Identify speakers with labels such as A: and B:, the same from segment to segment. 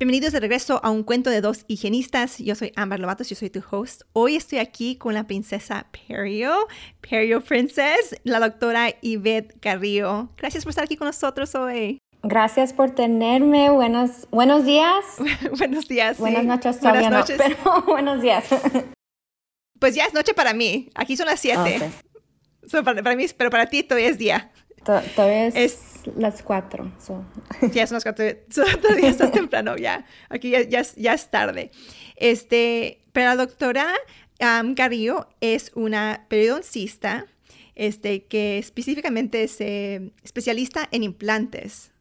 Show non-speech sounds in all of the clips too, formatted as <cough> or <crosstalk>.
A: Bienvenidos de regreso a un cuento de dos higienistas. Yo soy Amber Lovatos, yo soy tu host. Hoy estoy aquí con la princesa Perio, Perio Princess, la doctora Yvette Carrillo. Gracias por estar aquí con nosotros hoy.
B: Gracias por tenerme. Buenos, buenos días. <laughs>
A: buenos días.
B: Buenas noches, Buenas noches. <laughs> pero buenos días.
A: pues ya es noche para mí. Aquí son las siete. para, mí, pero para ti todavía es día.
B: todavía es las cuatro. <laughs>
A: Ya son las cuatro. todavía <laughs> estás temprano, ya. Aquí ya, ya, es tarde. Este, pero la doctora um, Carrillo es una periodoncista este, que específicamente es eh, especialista en implantes.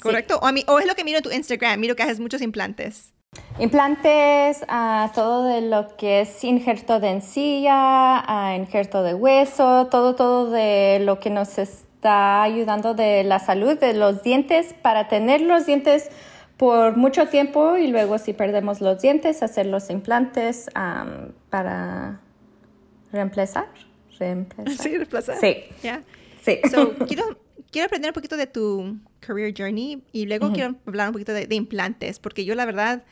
A: ¿Correcto? O, a mí, o es lo que miro en tu Instagram, miro que haces muchos implantes.
B: Implantes, uh, todo de lo que es injerto de encilla, uh, injerto de hueso, todo, todo de lo que nos es, está ayudando de la salud de los dientes para tener los dientes por mucho tiempo y luego si perdemos los dientes hacer los implantes para reemplazar.
A: reemplazar. Sí, reemplazar.
B: Sí.
A: sí. <laughs> quiero, quiero aprender un poquito de tu career journey y luego quiero hablar un poquito de, implantes porque yo la verdad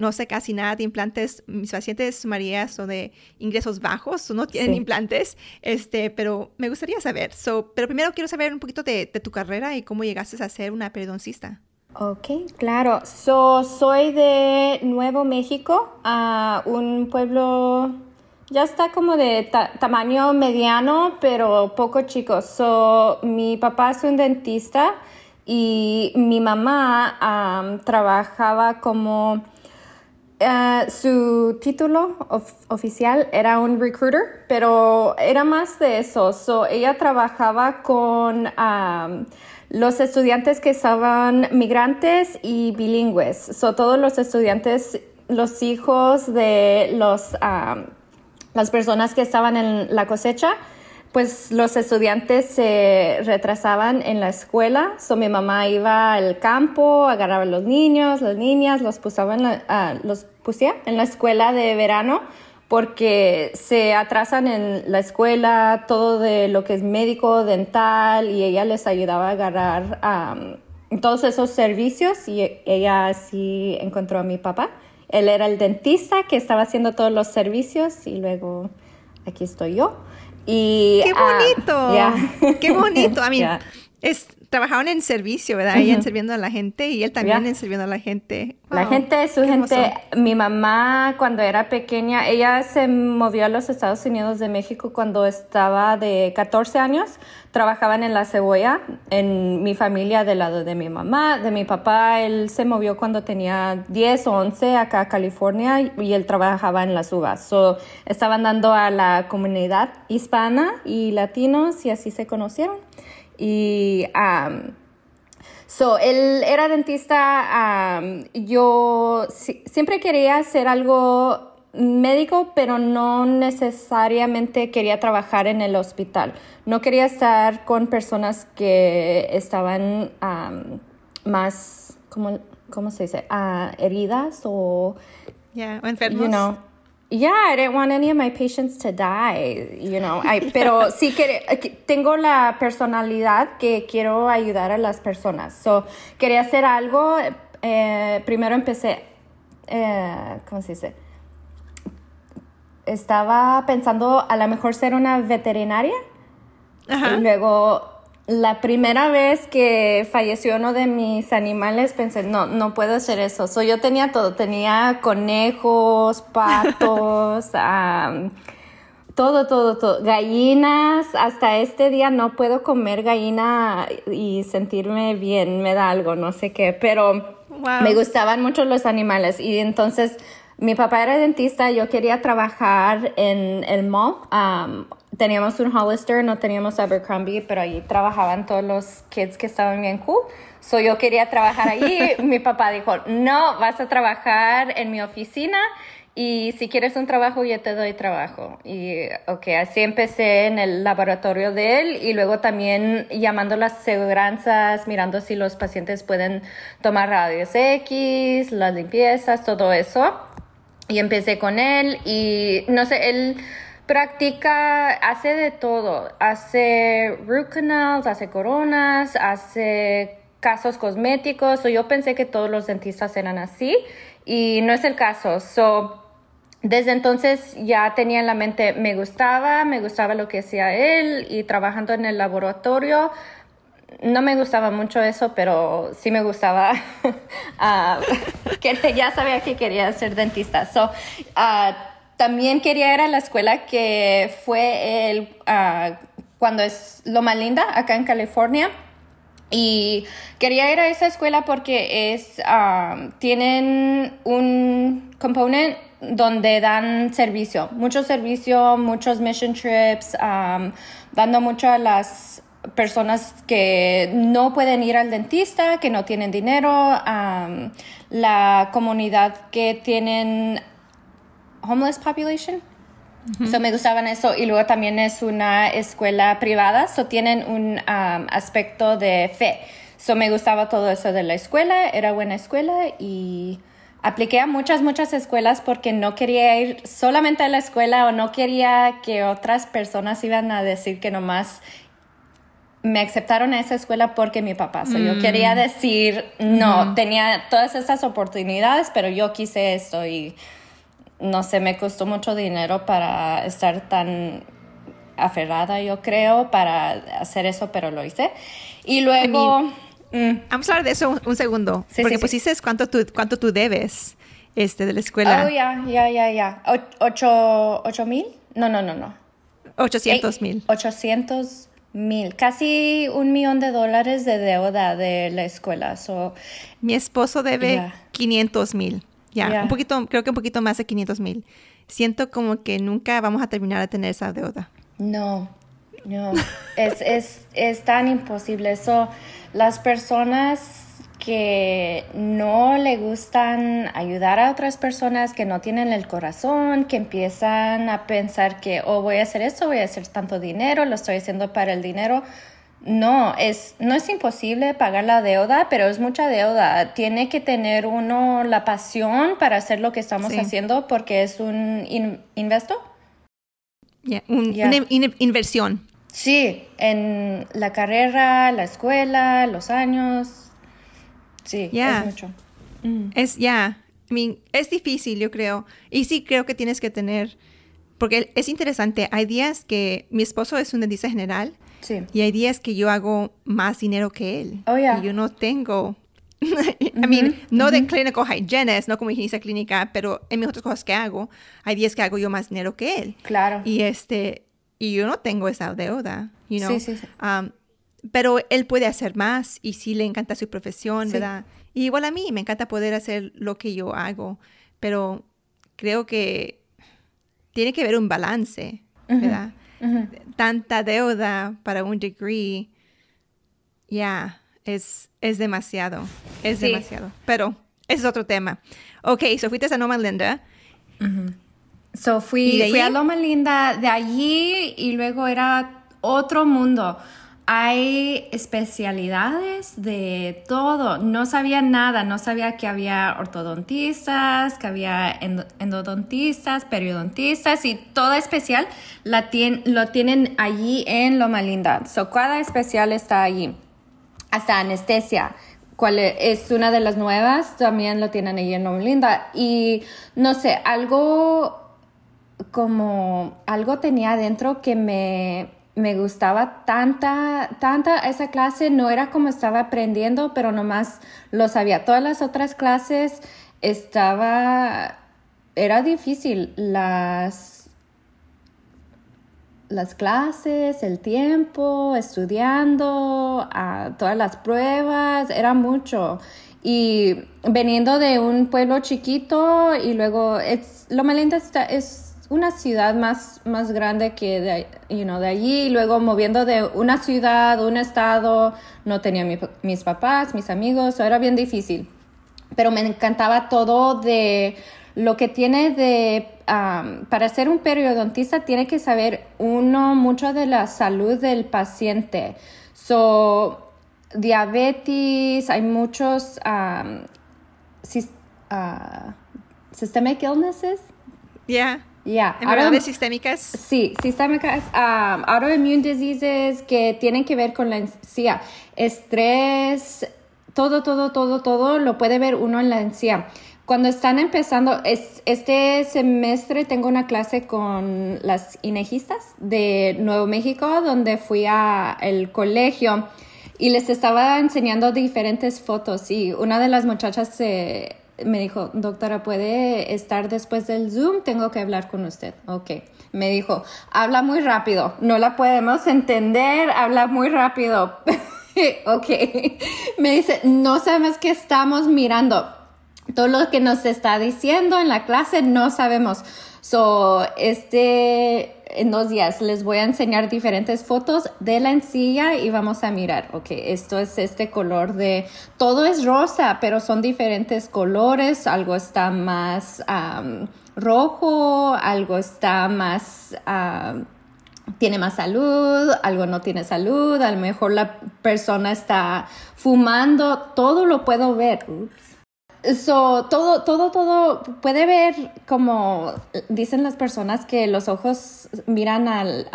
A: no sé casi nada de implantes. Mis pacientes, María, son de ingresos bajos, no tienen implantes, este, pero me gustaría saber. So, pero primero quiero saber un poquito de, tu carrera y cómo llegaste a ser una periodoncista.
B: Ok, claro. So, soy de Nuevo México, a un pueblo ya está como de tamaño mediano, pero poco chico. So, mi papá es un dentista y mi mamá trabajaba como eh, su título oficial era un recruiter, pero era más de eso. ella trabajaba con los estudiantes que estaban migrantes y bilingües. So, todos los estudiantes, los hijos de los, las personas que estaban en la cosecha, pues los estudiantes se retrasaban en la escuela, so mi mamá iba al campo, agarraba a los niños, las niñas, los, pusaba los pusía en la escuela de verano porque se atrasan en la escuela todo de lo que es médico, dental y ella les ayudaba a agarrar todos esos servicios y ella así encontró a mi papá. Él era el dentista que estaba haciendo todos los servicios y luego aquí estoy yo. Y,
A: ¡Qué bonito! ¡Qué bonito! <laughs> A mí, es, trabajaban en servicio, ¿verdad? Ella sirviendo a la gente y él también en sirviendo a la gente.
B: la gente, su gente, mi mamá cuando era pequeña, ella se movió a los Estados Unidos de México cuando estaba de 14 años. Trabajaban en la cebolla, en mi familia del lado de mi mamá, de mi papá. Él se movió cuando tenía 10 o 11 acá a California y él trabajaba en las uvas. So, estaban dando a la comunidad hispana y latinos y así se conocieron. Y um, so, él era dentista. Um, yo siempre quería hacer algo médico, pero no necesariamente quería trabajar en el hospital. No quería estar con personas que estaban um, más, ¿cómo, ¿cómo, se dice? Uh, heridas o...
A: Yeah, enfermos.
B: You yeah, I didn't want any of my patients to die, you know. pero <laughs> sí que tengo la personalidad que quiero ayudar a las personas. So, quería hacer algo. Eh, primero empecé, eh, ¿cómo se dice? Estaba pensando a lo mejor ser una veterinaria. Y luego la primera vez que falleció uno de mis animales pensé, no, no puedo hacer eso. So, yo tenía todo, tenía conejos, <laughs> patos, todo, todo, todo, gallinas. Hasta este día no puedo comer gallina y sentirme bien, me da algo, no sé qué, pero me gustaban mucho los animales y entonces mi papá era dentista, yo quería trabajar en el mall teníamos un Hollister, no teníamos Abercrombie, pero allí trabajaban todos los kids que estaban bien cool. So yo quería trabajar allí. <laughs> mi papá dijo, no, vas a trabajar en mi oficina y si quieres un trabajo, yo te doy trabajo. Y, ok, así empecé en el laboratorio de él y luego también llamando las seguranzas, mirando si los pacientes pueden tomar radios X, las limpiezas, todo eso. Y empecé con él y, no sé, él practica, hace de todo. Hace root canals, hace coronas, hace casos cosméticos. yo pensé que todos los dentistas eran así y no es el caso. So, desde entonces ya tenía en la mente, me gustaba, me gustaba lo que hacía él y trabajando en el laboratorio. No me gustaba mucho eso, pero sí me gustaba uh, <laughs> <laughs> que ya sabía que quería ser dentista. So, uh, también quería ir a la escuela que fue el, uh, cuando es Loma Linda, acá en California. Y quería ir a esa escuela porque es, tienen un component donde dan servicio, mucho servicio, muchos mission trips, dando mucho a las personas que no pueden ir al dentista, que no tienen dinero, la comunidad que tienen homeless population. So me gustaban eso y luego también es una escuela privada, so tienen un aspecto de fe. So me gustaba todo eso de la escuela, era buena escuela y apliqué a muchas, muchas escuelas porque no quería ir solamente a la escuela o no quería que otras personas iban a decir que nomás me aceptaron a esa escuela porque mi papá. So, Yo quería mm. decir, no, tenía todas esas oportunidades, pero yo quise esto y no sé, me costó mucho dinero para estar tan aferrada, yo creo, para hacer eso, pero lo hice. Y luego...
A: Mm. Vamos a hablar de eso un, segundo. porque pues dices cuánto tú, cuánto tú debes este, de la escuela.
B: Oh, ya, ya, ya, ya. ¿Ocho, mil? No, no, no, no.
A: Ochocientos mil.
B: Ochocientos mil. Casi un millón de dólares de deuda de la escuela. So,
A: Mi esposo debe quinientos mil. Ya, un poquito, creo que un poquito más de quinientos mil. Siento como que nunca vamos a terminar de tener esa deuda.
B: No, no, es, es, es tan imposible. Eso, las personas que no le gustan ayudar a otras personas, que no tienen el corazón, que empiezan a pensar que, oh, voy a hacer esto, voy a hacer tanto dinero, lo estoy haciendo para el dinero. No, es, no es imposible pagar la deuda, pero es mucha deuda. Tiene que tener uno la pasión para hacer lo que estamos haciendo porque es un investo.
A: una inversión.
B: Sí, en la carrera, la escuela, los años. Sí, es mucho.
A: Mm. Es, ya, es difícil, yo creo. Y sí creo que tienes que tener, porque es interesante, hay días que mi esposo es un dentista general sí. y hay días que yo hago más dinero que él.
B: Oh,
A: Y yo no tengo <laughs> I mean, no de clinical hygienist, no como higienista clínica, pero en mis otras cosas que hago, hay días que hago yo más dinero que él.
B: Claro.
A: Y este, y yo no tengo esa deuda, you know?
B: Sí, sí, sí.
A: Um, pero él puede hacer más y sí le encanta su profesión, ¿verdad? Y igual a mí, me encanta poder hacer lo que yo hago, pero creo que tiene que haber un balance, ¿verdad? Tanta deuda para un degree, ya, es, es demasiado, es demasiado. Pero ese es otro tema. Ok, so fuiste a Noma Linda.
B: So fui, fui a Loma Linda, de allí y luego era otro mundo. Hay especialidades de todo. No sabía nada, no sabía que había ortodontistas, que había endodontistas, periodontistas y toda especial la lo tienen allí en Loma Linda. So, cada especial está allí. Hasta anestesia cuál es una de las nuevas, también lo tienen allí en Loma Linda. Y no sé, algo como algo tenía adentro que me, me gustaba tanta, tanta esa clase, no era como estaba aprendiendo, pero nomás lo sabía. Todas las otras clases estaba, era difícil, las, las clases, el tiempo, estudiando, todas las pruebas, era mucho. Y veniendo de un pueblo chiquito y luego, es, lo está, es una ciudad más, más grande que de, you know, de allí, luego moviendo de una ciudad, un estado, no tenía mis papás, mis amigos, era bien difícil. Pero me encantaba todo de lo que tiene de, para ser un periodontista tiene que saber uno mucho de la salud del paciente. So, diabetes, hay muchos um, systemic illnesses.
A: Yeah.
B: Yeah.
A: ¿Enfermedades sistémicas?
B: Sí, sistémicas, um, autoimmune diseases que tienen que ver con la encía. Estrés, todo, todo, todo, todo lo puede ver uno en la encía. Cuando están empezando, es, este semestre tengo una clase con las inejistas de Nuevo México, donde fui al colegio y les estaba enseñando diferentes fotos y una de las muchachas se me dijo, doctora, ¿puede estar después del Zoom? Tengo que hablar con usted. Ok. Me dijo, habla muy rápido, no la podemos entender, habla muy rápido. <laughs> ok. Me dice, no sabemos qué estamos mirando. Todo lo que nos está diciendo en la clase no sabemos. So, este, en dos días les voy a enseñar diferentes fotos de la encilla y vamos a mirar, ok, esto es este color de, todo es rosa, pero son diferentes colores, algo está más rojo, algo está más... tiene más salud, algo no tiene salud, a lo mejor la persona está fumando, todo lo puedo ver. So, todo, todo, todo puede ver como dicen las personas que los ojos miran al,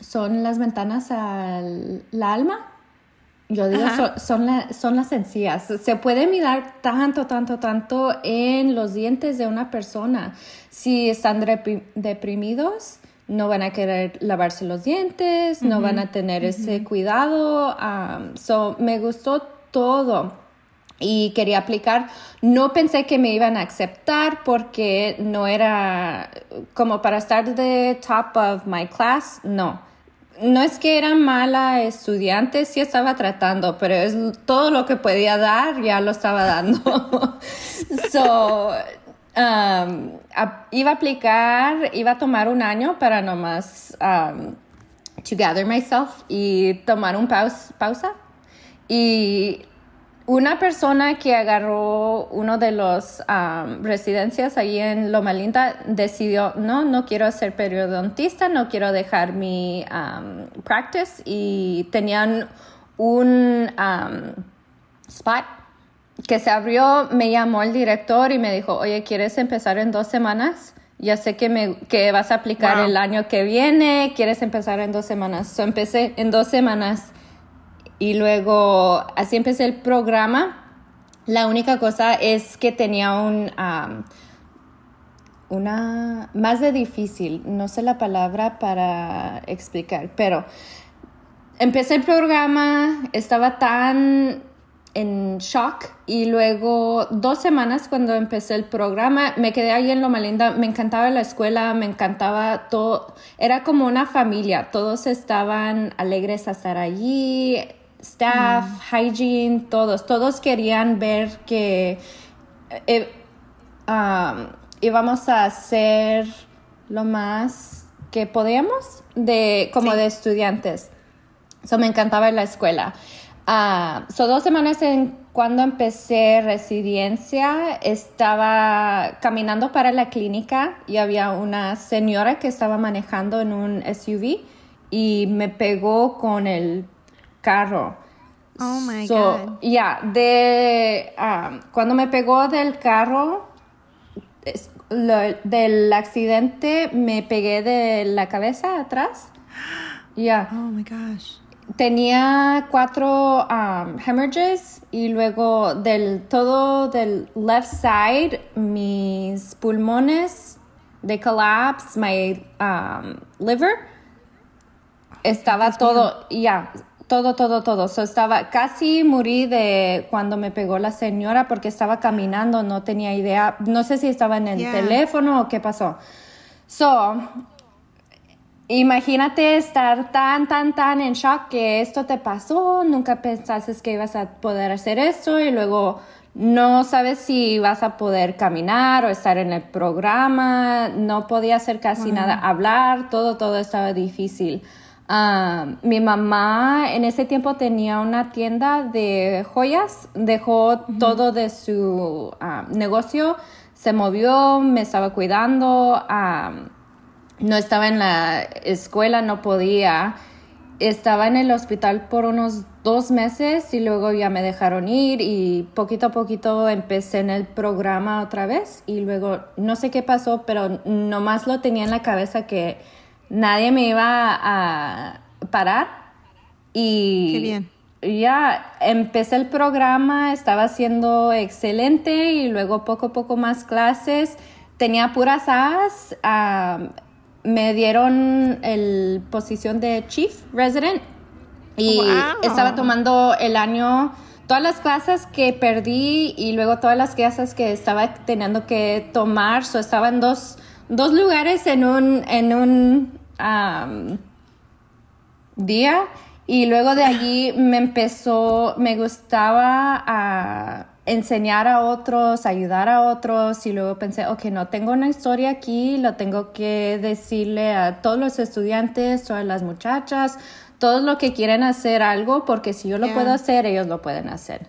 B: son las ventanas al la alma. Yo digo, son, son las encías. Se puede mirar tanto, tanto, tanto en los dientes de una persona. Si están deprimidos, no van a querer lavarse los dientes, no van a tener ese cuidado. so, me gustó todo y quería aplicar. No pensé que me iban a aceptar porque no era como para estar de top of my class, no. No es que era mala estudiante, sí estaba tratando, pero es todo lo que podía dar, ya lo estaba dando. <laughs> so, um, iba a aplicar, iba a tomar un año para nomás um, to gather myself y tomar un pausa. Y una persona que agarró uno de los residencias ahí en Loma Linda decidió, no, no quiero ser periodontista, no quiero dejar mi practice y tenían un spot que se abrió, me llamó el director y me dijo, oye, ¿quieres empezar en dos semanas? Ya sé que, me, que vas a aplicar el año que viene, ¿quieres empezar en dos semanas? So, empecé en dos semanas y luego así empecé el programa. La única cosa es que tenía un... una más de difícil, no sé la palabra para explicar, pero empecé el programa, estaba tan en shock y luego dos semanas cuando empecé el programa me quedé ahí en Loma Linda, me encantaba la escuela, me encantaba todo, era como una familia, todos estaban alegres a estar allí, staff, hygiene, todos, todos querían ver que eh, um, íbamos a hacer lo más que podíamos de como de estudiantes. Eso me encantaba en la escuela. Uh, so dos semanas en cuando empecé residencia, estaba caminando para la clínica y había una señora que estaba manejando en un SUV y me pegó con el carro.
A: Oh my God.
B: Ya, de um, cuando me pegó del carro, del accidente, me pegué de la cabeza atrás. Ya. <gasps>
A: Oh my gosh.
B: Tenía cuatro um, hemorrhages y luego del todo del left side, mis pulmones, de collapse, my um, liver, estaba todo, ya, todo, todo, todo. So, estaba, casi morí de cuando me pegó la señora porque estaba caminando, no tenía idea, no sé si estaba en el teléfono o qué pasó. So, imagínate estar tan, tan, tan en shock que esto te pasó, nunca pensaste que ibas a poder hacer esto y luego no sabes si vas a poder caminar o estar en el programa, no podía hacer casi nada, hablar, todo, todo estaba difícil. Ah, mi mamá en ese tiempo tenía una tienda de joyas, dejó todo de su ah, negocio, se movió, me estaba cuidando, ah, no estaba en la escuela, no podía. Estaba en el hospital por unos dos meses y luego ya me dejaron ir y poquito a poquito empecé en el programa otra vez y luego no sé qué pasó, pero nomás lo tenía en la cabeza que nadie me iba a parar y
A: qué bien.
B: ya empecé el programa, estaba haciendo excelente y luego poco a poco más clases, tenía puras A's me dieron el posición de Chief Resident y estaba tomando el año todas las clases que perdí y luego todas las clases que estaba teniendo que tomar. So, estaba en dos, dos lugares en un, en un día y luego de allí me empezó, me gustaba a enseñar a otros, ayudar a otros y luego pensé, ok, no tengo una historia aquí, lo tengo que decirle a todos los estudiantes, todas las muchachas, todos los que quieren hacer algo, porque si yo lo puedo hacer, ellos lo pueden hacer.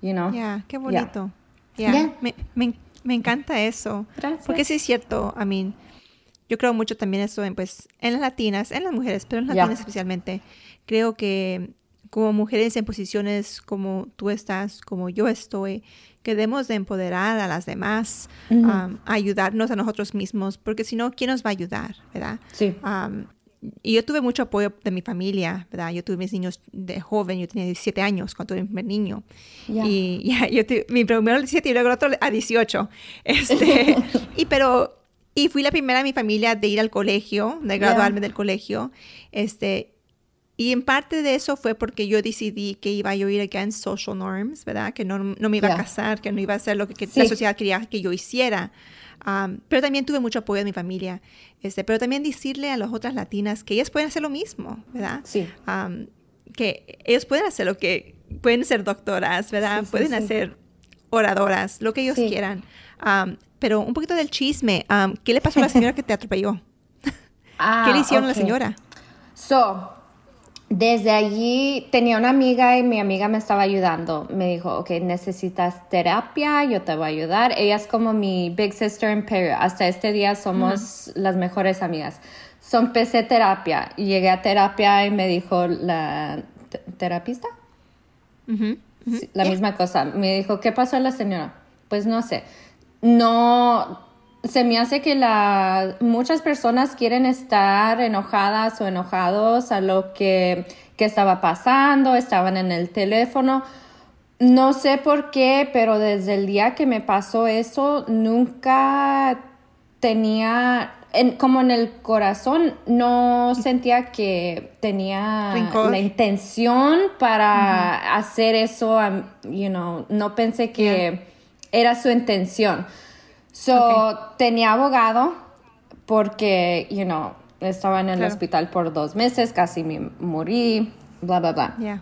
B: You know?
A: Yeah, qué bonito. Yeah. Me, me, me, encanta eso.
B: Gracias.
A: Porque sí es cierto, I mean, yo creo mucho también eso en, pues, en las latinas, en las mujeres, pero en las latinas especialmente. Creo que como mujeres en posiciones como tú estás, como yo estoy, que debemos de empoderar a las demás, ayudarnos a nosotros mismos, porque si no, ¿quién nos va a ayudar, verdad?
B: Sí.
A: y yo tuve mucho apoyo de mi familia, ¿verdad? Yo tuve mis niños de joven, yo tenía 17 años cuando tuve mi primer niño. Y <laughs> ya, yo tuve, mi primero a 17 y luego el otro a 18. <laughs> Este, y pero, y fui la primera en mi familia de ir al colegio, de graduarme del colegio. Este, y en parte de eso fue porque yo decidí que iba a ir against social norms, ¿verdad? Que no, no me iba a casar, que no iba a hacer lo que, la sociedad quería que yo hiciera. Um, pero también tuve mucho apoyo de mi familia. Este, pero también decirle a las otras latinas que ellas pueden hacer lo mismo, ¿verdad?
B: Sí.
A: Um, que ellos pueden hacer lo que, pueden ser doctoras, ¿verdad? pueden hacer oradoras, lo que ellos quieran. Um, pero un poquito del chisme. ¿Qué le pasó a la señora que te atropelló? <laughs>
B: Ah,
A: ¿Qué le hicieron a la señora?
B: So, desde allí tenía una amiga y mi amiga me estaba ayudando. Me dijo, ok, necesitas terapia, yo te voy a ayudar. Ella es como mi big sister in Peru. Hasta este día somos las mejores amigas. So, empecé terapia. Llegué a terapia y me dijo la terapista. la misma cosa. Me dijo, ¿qué pasó a la señora? Pues no sé. No, se me hace que la, muchas personas quieren estar enojadas o enojados a lo que, que estaba pasando, estaban en el teléfono. No sé por qué, pero desde el día que me pasó eso, nunca tenía, como en el corazón, no sentía que tenía la intención para hacer eso, you know, no pensé que era su intención. So, tenía abogado porque, you know, estaba en el hospital por dos meses, casi me morí, bla, bla, bla.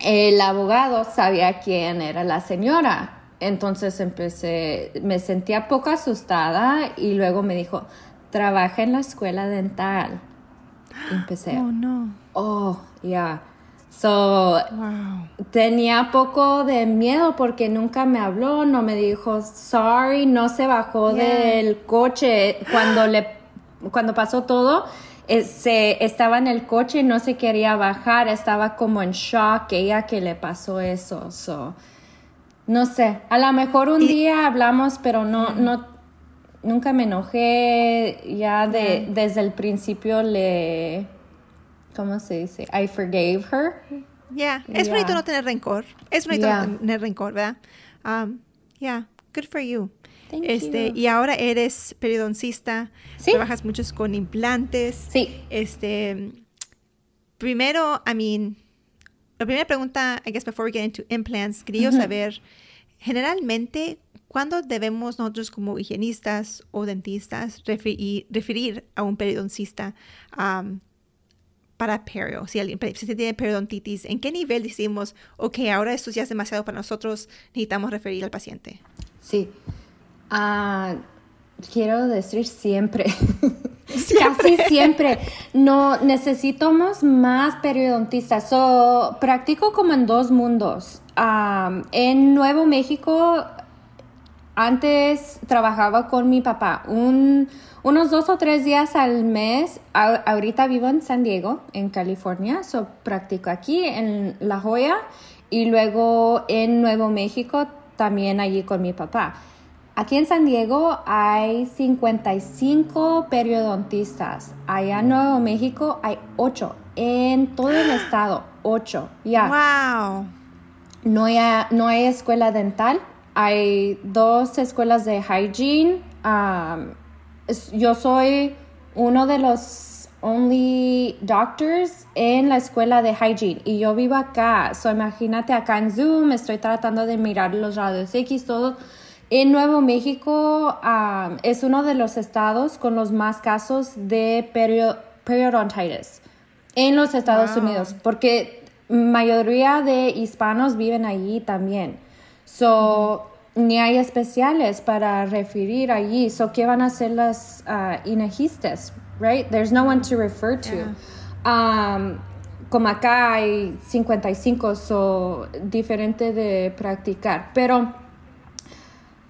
B: El abogado sabía quién era la señora. Entonces empecé, me sentía poco asustada y luego me dijo, trabaja en la escuela dental. empecé,
A: oh, no.
B: Oh, ya. So, tenía poco de miedo porque nunca me habló, no me dijo sorry, no se bajó del coche. Cuando le cuando pasó todo. Eh, se, estaba en el coche y no se quería bajar, estaba como en shock ella que le pasó eso. So, no sé, a lo mejor un día hablamos, pero no, no, nunca me enojé, ya de, desde el principio le, ¿cómo se dice? I forgave her.
A: Yeah, es bonito no tener rencor. Es bonito no tener rencor, ¿verdad? Um, yeah, good for you.
B: Thank
A: este,
B: you.
A: y ahora eres periodoncista,
B: ¿Sí?
A: trabajas muchos con implantes.
B: Sí.
A: Este, primero, I mean, la primera pregunta, I guess before we get into implants, quería saber, generalmente, ¿cuándo debemos nosotros como higienistas o dentistas referir, referir a un periodoncista? Um, para perio? Si alguien si tiene periodontitis, ¿en qué nivel decimos, ok, ahora esto ya es demasiado para nosotros, necesitamos referir al paciente?
B: Sí. Ah, quiero decir siempre. <laughs> Casi siempre. No, necesitamos más periodontistas. So, practico como en dos mundos. en Nuevo México, antes trabajaba con mi papá. unos dos o tres días al mes. ahorita vivo en San Diego, en California. So, practico aquí en La Joya y luego en Nuevo México, también allí con mi papá. Aquí en San Diego hay 55 periodontistas. Allá en Nuevo México hay 8. En todo el estado, 8. Ya.
A: ¡Wow!
B: No hay, no hay escuela dental. Hay dos escuelas de hygiene. yo soy uno de los only doctors en la escuela de hygiene y yo vivo acá. So, imagínate acá en Zoom, estoy tratando de mirar los radios X, todo en Nuevo México es uno de los estados con los más casos de periodontitis en los Estados Unidos, porque mayoría de hispanos viven allí también. So, ni hay especiales para referir allí. So, ¿qué van a hacer las uh, right? There's no one to refer to. como acá hay 55, so diferente de practicar. Pero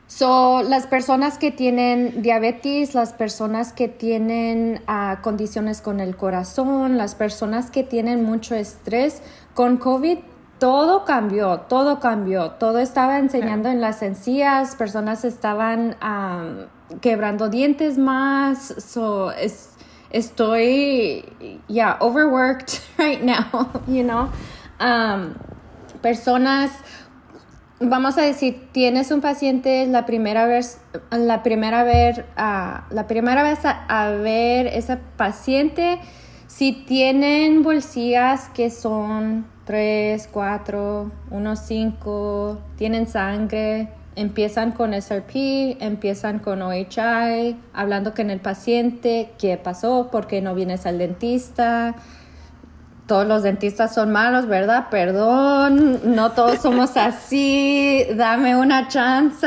B: So, las personas que tienen diabetes, las personas que tienen ah, condiciones con el corazón, las personas que tienen mucho estrés, con COVID todo cambió, todo cambió, todo estaba enseñando en las encías, personas estaban quebrando dientes más, so estoy, yeah, overworked <laughs> right now, you know. personas vamos a decir, tienes un paciente la primera vez, la primera vez, uh, la primera vez a, ver ese paciente, si tienen bolsillas que son 3, 4, 1, 5, tienen sangre, empiezan con SRP, empiezan con OHI, hablando con el paciente, qué pasó, por qué no vienes al dentista, todos los dentistas son malos, ¿verdad? Perdón, no todos somos <laughs> así, dame una chance.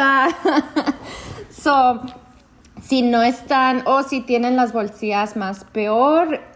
B: <laughs> so, si no están o si tienen las bolsillas más peor,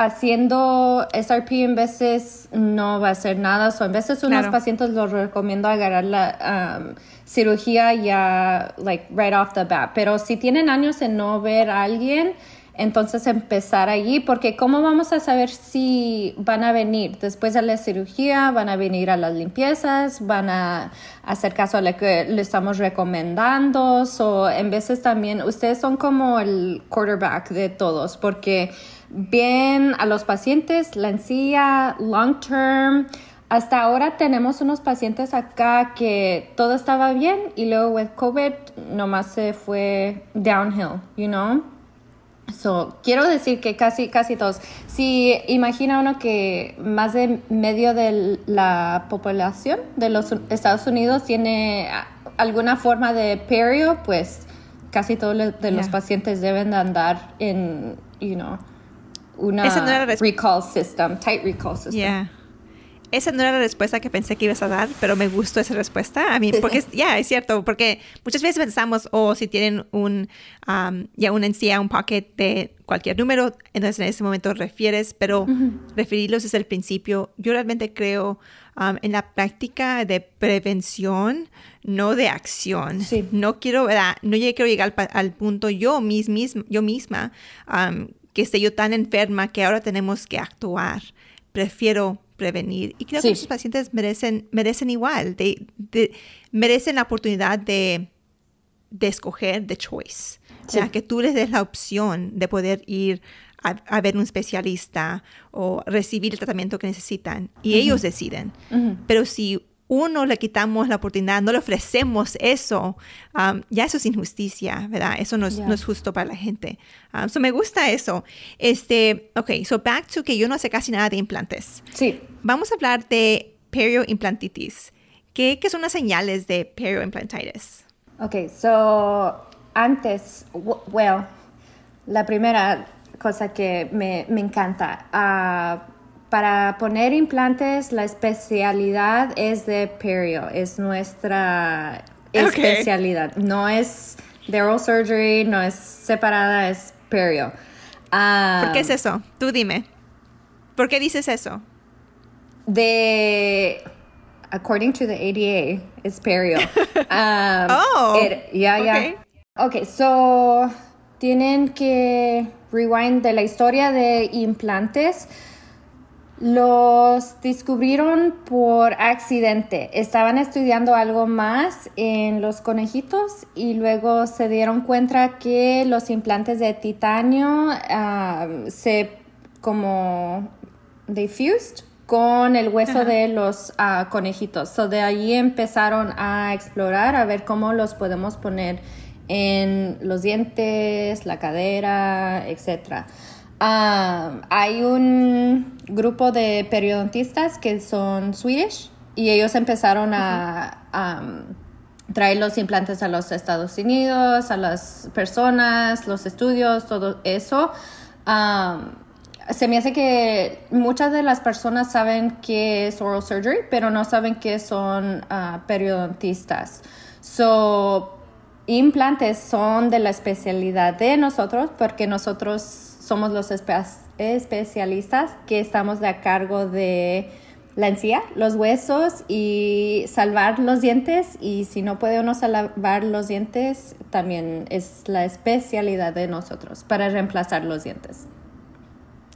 B: haciendo SRP en veces no va a hacer nada. So, en veces unos pacientes los recomiendo agarrar la um, cirugía ya, like, right off the bat. Pero si tienen años en no ver a alguien, entonces empezar allí, porque ¿cómo vamos a saber si van a venir después de la cirugía, van a venir a las limpiezas, van a hacer caso a lo que le estamos recomendando? O en veces también ustedes son como el quarterback de todos, porque bien a los pacientes, la encía, long term, hasta ahora tenemos unos pacientes acá que todo estaba bien y luego with COVID nomás se fue downhill, you know? So, quiero decir que casi, casi todos. Si imagina uno que más de medio de la población de los Estados Unidos tiene alguna forma de perio, pues casi todos de los pacientes deben de andar en, you know, una recall system, tight recall system.
A: Esa no era la respuesta que pensé que ibas a dar, pero me gustó esa respuesta. A mí, porque <laughs> ya es cierto, porque muchas veces pensamos, o oh, si tienen un, ya una encía, un pocket de cualquier número, entonces en ese momento refieres, pero referirlos es el principio. Yo realmente creo en la práctica de prevención, no de acción. No quiero, ¿verdad? No quiero llegar al, punto yo, mis, yo misma, que esté yo tan enferma que ahora tenemos que actuar. Prefiero prevenir. Y creo que los pacientes merecen, merecen igual, de, merecen la oportunidad de, de escoger de choice. O sea, que tú les des la opción de poder ir a, ver un especialista o recibir el tratamiento que necesitan y ellos deciden. Pero si uno le quitamos la oportunidad, no le ofrecemos eso, um, ya eso es injusticia, ¿verdad? Eso no es, no es justo para la gente. Um, so me gusta eso. Este, ok, so back to que yo no sé casi nada de implantes.
B: Sí.
A: Vamos a hablar de perioimplantitis. ¿Qué, qué son las señales de perioimplantitis?
B: Ok, so antes, well, la primera, cosa que me, me encanta. Ah, para poner implantes, la especialidad es de perio, es nuestra especialidad. No es de oral surgery, no es separada, es perio.
A: ¿Por qué es eso? Tú dime. ¿Por qué dices eso?
B: De according to the ADA, it's perio.
A: Um, <laughs> oh,
B: yeah, yeah. Okay, so tienen que rewind de la historia de implantes. Los descubrieron por accidente. Estaban estudiando algo más en los conejitos y luego se dieron cuenta que los implantes de titanio ah, se como con el hueso de los ah, conejitos. So de ahí empezaron a explorar a ver cómo los podemos poner en los dientes, la cadera, etcétera. Ah, hay un grupo de periodontistas que son Swedish y ellos empezaron a, traer los implantes a los Estados Unidos, a las personas, los estudios, todo eso. se me hace que muchas de las personas saben qué es oral surgery, pero no saben qué son uh, periodontistas. So, implantes son de la especialidad de nosotros porque nosotros somos los especialistas que estamos a cargo de la encía, los huesos y salvar los dientes. Y si no puede uno salvar los dientes, también es la especialidad de nosotros para reemplazar los dientes.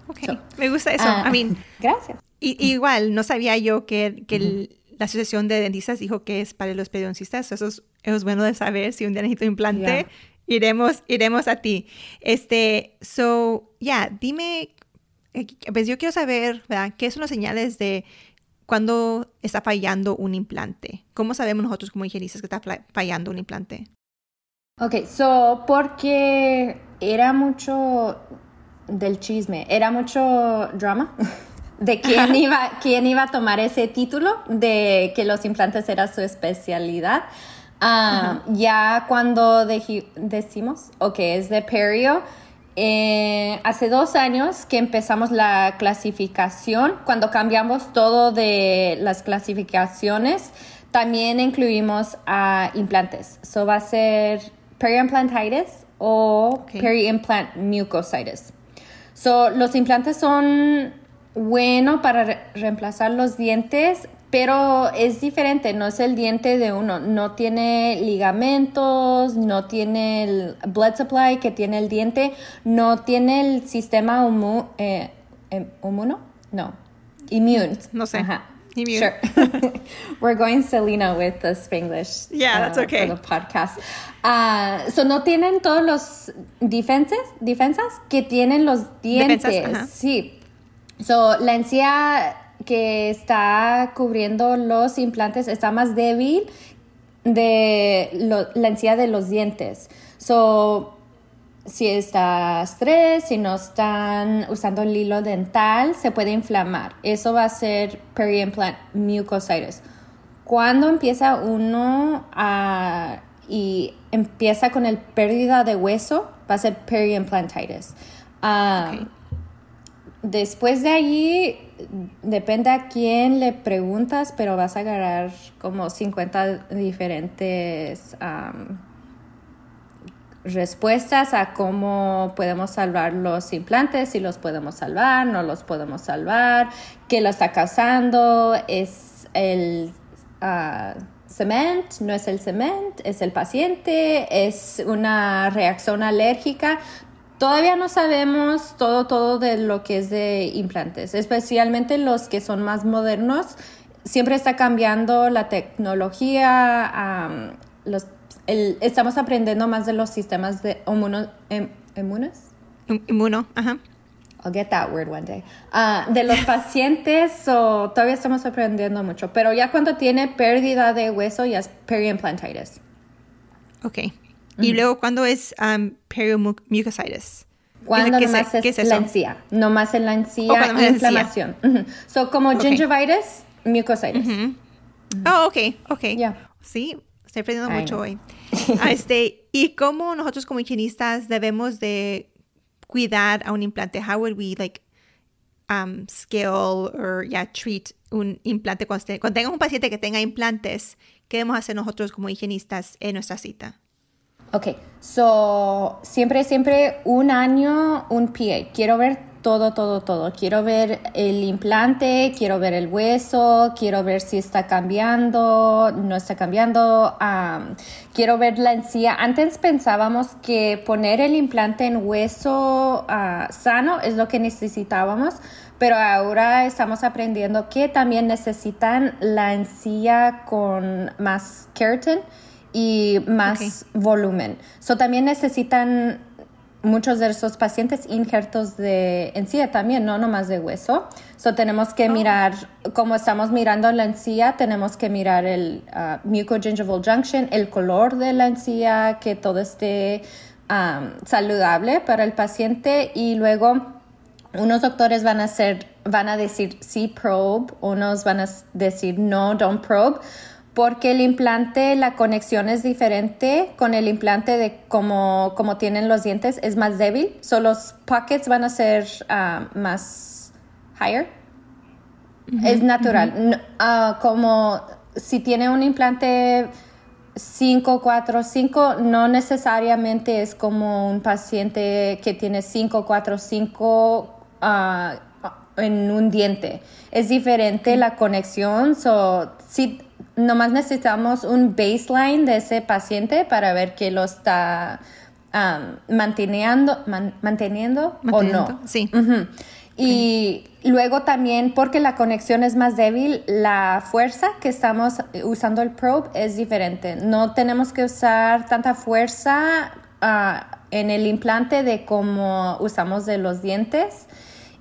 A: Ok, me gusta eso. I mean, <laughs>
B: gracias.
A: Y, igual, no sabía yo que, que la Asociación de Dentistas dijo que es para los periodoncistas. Eso es, bueno de saber si un día necesito implante iremos, iremos a ti. Este, so, ya, dime, eh, pues yo quiero saber, ¿verdad? ¿Qué son las señales de cuando está fallando un implante? ¿Cómo sabemos nosotros como higienistas que está fallando un implante?
B: Ok, so, porque era mucho del chisme, era mucho drama <laughs> de quién iba, quién iba a tomar ese título de que los implantes era su especialidad. Ah, ya cuando decimos, ok, es de perio, eh, hace dos años que empezamos la clasificación, cuando cambiamos todo de las clasificaciones, también incluimos a implantes. So va a ser periimplantitis o periimplant mucositis. So, los implantes son buenos para reemplazar los dientes, pero es diferente, no es el diente de uno, no tiene ligamentos, no tiene el blood supply que tiene el diente, no tiene el sistema eh, em, inmuno, no, immune.
A: No sé. Ajá.
B: Immune. Sure. <laughs> We're going Selena with the Spanglish.
A: Yeah, that's uh, okay.
B: For the podcast. Uh, so no tienen todos los defensas, defensas que tienen los dientes. sí. So la encía que está cubriendo los implantes está más débil de la encía de los dientes. So, si está estrés, si no están usando el hilo dental, se puede inflamar. Eso va a ser periimplant mucositis. Cuando empieza uno a, y empieza con el pérdida de hueso, va a ser periimplantitis. Ah, después de allí, depende a quién le preguntas, pero vas a agarrar como 50 diferentes respuestas a cómo podemos salvar los implantes, si los podemos salvar, no los podemos salvar, qué lo está causando, es el uh, cement, no es el cement, es el paciente, es una reacción alérgica. Todavía no sabemos todo, todo de lo que es de implantes, especialmente los que son más modernos. Siempre está cambiando la tecnología, los, estamos aprendiendo más de los sistemas de inmuno, em,
A: Inmuno, ajá.
B: I'll get that word one day. Ah, de los <laughs> pacientes, so, todavía estamos aprendiendo mucho, pero ya cuando tiene pérdida de hueso ya es periimplantitis.
A: Ok. Y luego, ¿cuándo es um, perimucositis?
B: Cuando nomás es, es la encía, nomás en la encía, oh, inflamación. So, como gingivitis, mucositis.
A: Oh, ok, ok. Sí, estoy aprendiendo mucho hoy. <laughs> Ah, este, ¿Y cómo nosotros como higienistas debemos de cuidar a un implante? How would we like um, scale or yeah, treat un implante cuando, cuando tenga un paciente que tenga implantes? ¿Qué debemos hacer nosotros como higienistas en nuestra cita?
B: Ok, so siempre, siempre un año, un PA. Quiero ver todo, todo, todo. Quiero ver el implante, quiero ver el hueso, quiero ver si está cambiando, no está cambiando. quiero ver la encía. Antes pensábamos que poner el implante en hueso ah, sano es lo que necesitábamos, pero ahora estamos aprendiendo que también necesitan la encía con más keratin y más volumen. So, también necesitan muchos de esos pacientes injertos de encía también, no nomás de hueso. So, tenemos que oh. mirar, como estamos mirando la encía, tenemos que mirar el uh, mucogingival junction, el color de la encía, que todo esté um, saludable para el paciente y luego unos doctores van a hacer, van a decir sí probe, unos van a decir no, don't probe porque el implante, la conexión es diferente con el implante de como, como tienen los dientes, es más débil. So los pockets van a ser ah, más higher. es natural. Ah, como si tiene un implante 5, 4, 5, no necesariamente es como un paciente que tiene 5, 4, 5 en un diente. Es diferente la conexión. So, si nomás necesitamos un baseline de ese paciente para ver que lo está manteniendo, manteniendo, o no.
A: Sí.
B: Y luego también, porque la conexión es más débil, la fuerza que estamos usando el probe es diferente. No tenemos que usar tanta fuerza ah, en el implante de como usamos de los dientes.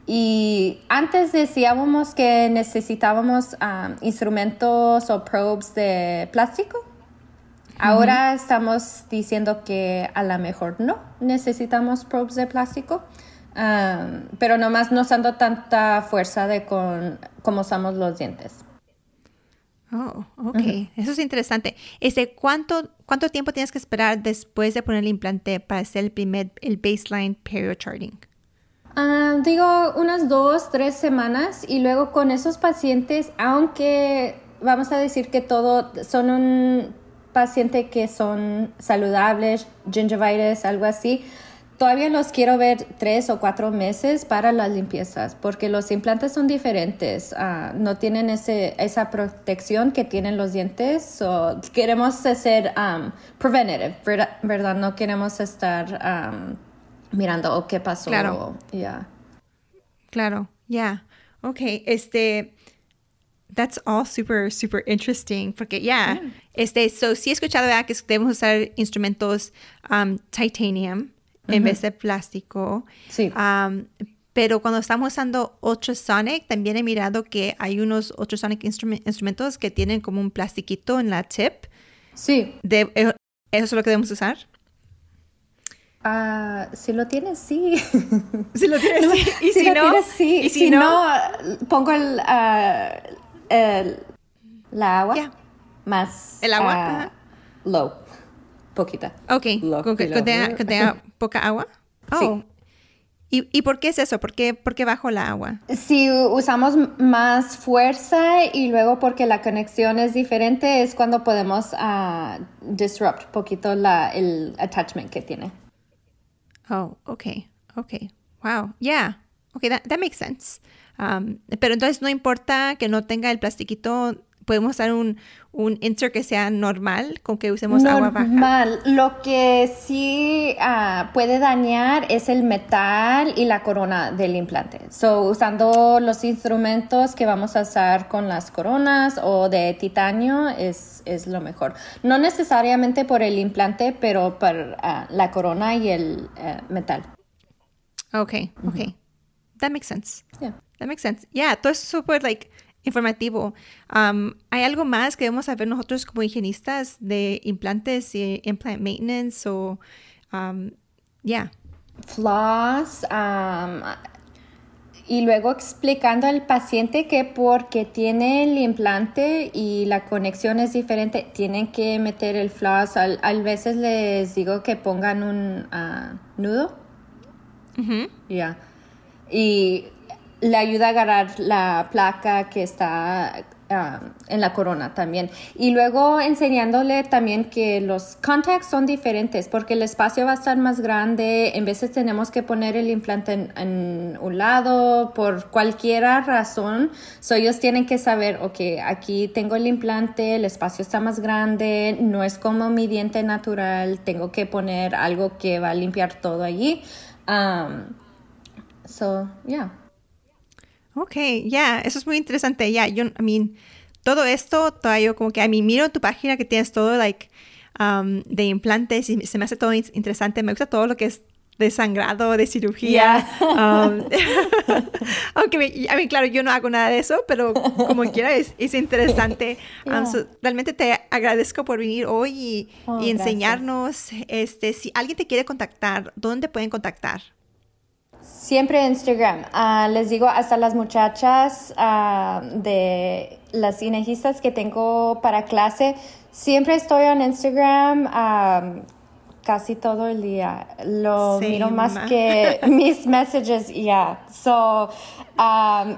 B: Y antes decíamos que necesitábamos um, instrumentos o probes de plástico. Ahora estamos diciendo que a lo mejor no necesitamos probes de plástico, um, pero nomás no usando tanta fuerza de con, como usamos los dientes.
A: Oh, ok. Eso es interesante. Este, ¿cuánto, ¿Cuánto tiempo tienes que esperar después de poner el implante para hacer el primer, el baseline period charting?
B: Ah, digo unas dos, tres semanas y luego con esos pacientes, aunque vamos a decir que todo son un paciente que son saludables, gingivitis, algo así, todavía los quiero ver tres o cuatro meses para las limpiezas, porque los implantes son diferentes, ah, no tienen ese, esa protección que tienen los dientes. o queremos hacer um, preventative, ¿verdad? No queremos estar um, mirando oh, qué pasó.
A: Claro.
B: Ya.
A: Claro, ya. Okay, Ok, este. That's all super, super interesting. Porque ya, yeah, este, so sí he escuchado que debemos usar instrumentos um, titanium en vez de plástico.
B: Sí.
A: Um, pero cuando estamos usando ultrasonic, también he mirado que hay unos ultrasonic instrumentos que tienen como un plastiquito en la tip.
B: Sí.
A: De, ¿Eso es lo que debemos usar?
B: Ah, si lo tienes, sí. <laughs>
A: Si lo tienes, sí. Y si, no,
B: tienes, sí. ¿Y si, no? pongo el, uh, el, la agua más.
A: ¿El agua?
B: Uh, low. Poquita.
A: Ok. Low, con, que, tenga, poca agua. Oh. Sí. ¿Y, ¿Y, por qué es eso? ¿Por qué, ¿Por qué, bajo la agua?
B: Si usamos más fuerza y luego porque la conexión es diferente, es cuando podemos uh, disrupt poquito la, el attachment que tiene.
A: Oh, okay, okay. Wow, yeah. Okay, that, that makes sense. Um, pero entonces no importa que no tenga el plastiquito, podemos usar un, un insert que sea normal, con que usemos agua baja.
B: Normal. Lo que sí ah, puede dañar es el metal y la corona del implante. So, usando los instrumentos que vamos a usar con las coronas o de titanio es, es lo mejor. No necesariamente por el implante, pero por ah, la corona y el eh, metal.
A: Okay, okay. That makes sense. Yeah. That makes sense. Yeah, todo es súper, like, informativo. ¿Hay algo más que debemos saber nosotros como higienistas de implantes y implant maintenance o, ya? Yeah.
B: Floss, y luego explicando al paciente que porque tiene el implante y la conexión es diferente, tienen que meter el floss. A, veces les digo que pongan un ah, nudo Ya. Y le ayuda a agarrar la placa que está ah, en la corona también. Y luego enseñándole también que los contacts son diferentes porque el espacio va a estar más grande. En veces tenemos que poner el implante en, un lado por cualquier razón. So ellos tienen que saber, ok, aquí tengo el implante, el espacio está más grande, no es como mi diente natural, tengo que poner algo que va a limpiar todo allí. Um, so, yeah.
A: Ok, ya, eso es muy interesante. Ya, yo, I mean, todo esto, todavía como que a mí miro tu página que tienes todo, like, um, de implantes y se me hace todo interesante. Me gusta todo lo que es de sangrado, de cirugía. Um, <laughs> <laughs> aunque, a mí, claro, yo no hago nada de eso, pero como <laughs> quiera es, es interesante. Um, realmente te agradezco por venir hoy y, oh, y enseñarnos. Este, si alguien te quiere contactar, ¿dónde pueden contactar?
B: Siempre Instagram. Ah, les digo, hasta las muchachas uh, de las cinejistas que tengo para clase, siempre estoy en Instagram casi todo el día. Lo miro más que <laughs> mis messages, ya. So,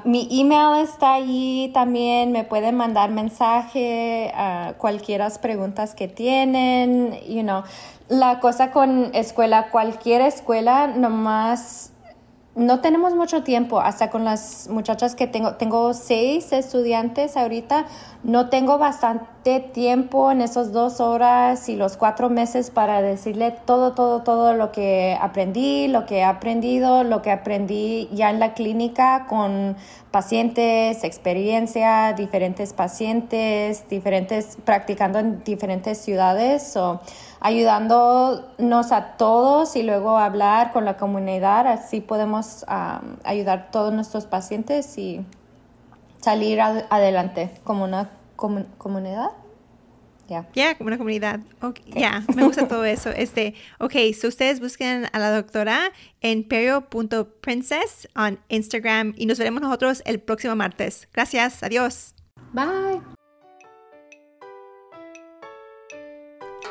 B: mi email está ahí también. Me pueden mandar mensaje, uh, cualquiera preguntas que tienen, you know. La cosa con escuela, cualquier escuela, nomás no tenemos mucho tiempo, hasta con las muchachas que tengo, tengo seis estudiantes ahorita, no tengo bastante tiempo en esas dos horas y los cuatro meses para decirle todo, todo, todo lo que aprendí, lo que he aprendido, lo que aprendí ya en la clínica con pacientes, experiencia, diferentes pacientes, diferentes, practicando en diferentes ciudades. Ayudándonos a todos y luego hablar con la comunidad, así podemos ayudar a todos nuestros pacientes y salir adelante como una comunidad.
A: Ya, yeah. como una comunidad. Ya, me gusta todo <laughs> eso. Este, ok, so ustedes busquen a la doctora en perio.princess en Instagram y nos veremos nosotros el próximo martes. Gracias, adiós.
B: Bye.